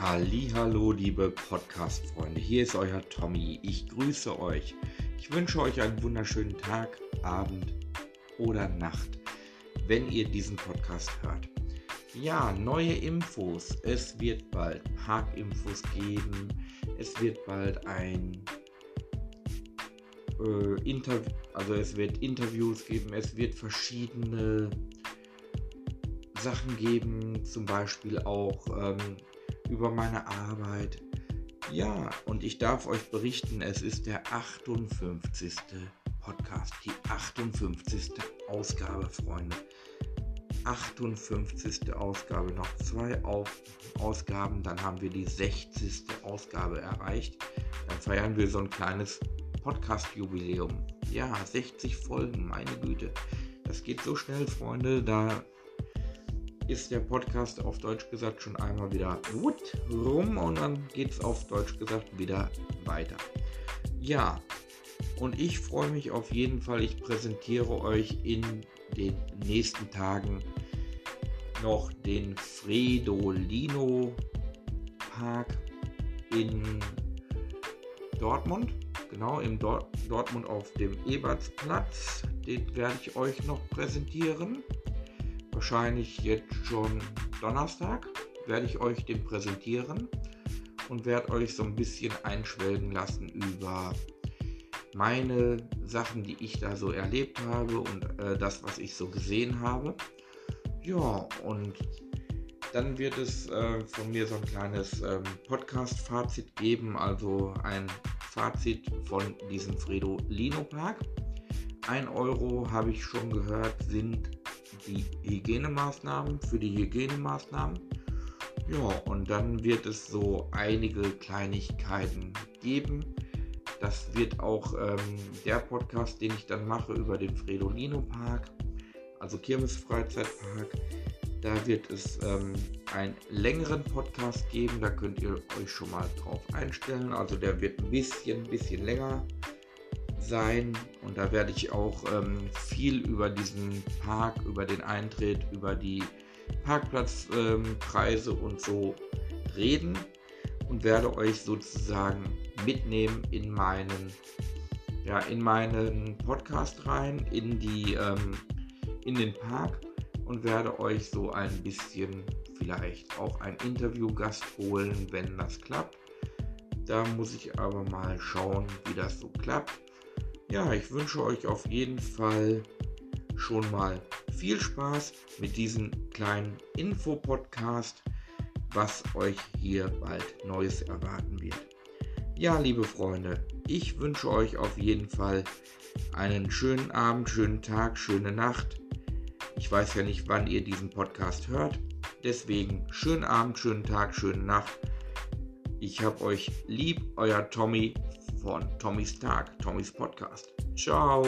Hallo, liebe Podcast-Freunde. Hier ist euer Tommy. Ich grüße euch. Ich wünsche euch einen wunderschönen Tag, Abend oder Nacht, wenn ihr diesen Podcast hört. Ja, neue Infos. Es wird bald Parkinfos geben. Es wird bald ein äh, Interview, also es wird Interviews geben. Es wird verschiedene Sachen geben, zum Beispiel auch ähm, über meine Arbeit. Ja, und ich darf euch berichten, es ist der 58. Podcast, die 58. Ausgabe, Freunde. 58. Ausgabe, noch zwei Auf Ausgaben, dann haben wir die 60. Ausgabe erreicht. Dann feiern wir so ein kleines Podcast-Jubiläum. Ja, 60 Folgen, meine Güte. Das geht so schnell, Freunde. Da ist der Podcast auf Deutsch gesagt schon einmal wieder gut rum und dann geht es auf Deutsch gesagt wieder weiter. Ja, und ich freue mich auf jeden Fall. Ich präsentiere euch in den nächsten Tagen noch den Fredolino Park in Dortmund. Genau, im Dor Dortmund auf dem Ebertsplatz. Den werde ich euch noch präsentieren wahrscheinlich jetzt schon Donnerstag, werde ich euch den präsentieren und werde euch so ein bisschen einschwelgen lassen über meine Sachen, die ich da so erlebt habe und äh, das, was ich so gesehen habe. Ja, und dann wird es äh, von mir so ein kleines ähm, Podcast-Fazit geben, also ein Fazit von diesem Fredo Lino Park. 1 Euro habe ich schon gehört, sind die Hygienemaßnahmen für die Hygienemaßnahmen. Ja, und dann wird es so einige Kleinigkeiten geben. Das wird auch ähm, der Podcast, den ich dann mache über den Fredolino Park, also Kirmes Freizeitpark. Da wird es ähm, einen längeren Podcast geben, da könnt ihr euch schon mal drauf einstellen. Also der wird ein bisschen, bisschen länger sein und da werde ich auch ähm, viel über diesen Park, über den Eintritt, über die Parkplatzpreise ähm, und so reden und werde euch sozusagen mitnehmen in meinen ja in meinen Podcast rein in die ähm, in den Park und werde euch so ein bisschen vielleicht auch ein Interviewgast holen, wenn das klappt. Da muss ich aber mal schauen, wie das so klappt. Ja, ich wünsche euch auf jeden Fall schon mal viel Spaß mit diesem kleinen Info-Podcast, was euch hier bald Neues erwarten wird. Ja, liebe Freunde, ich wünsche euch auf jeden Fall einen schönen Abend, schönen Tag, schöne Nacht. Ich weiß ja nicht, wann ihr diesen Podcast hört. Deswegen schönen Abend, schönen Tag, schöne Nacht. Ich hab euch lieb, euer Tommy von Tommy Stark, Tommys Podcast. Ciao.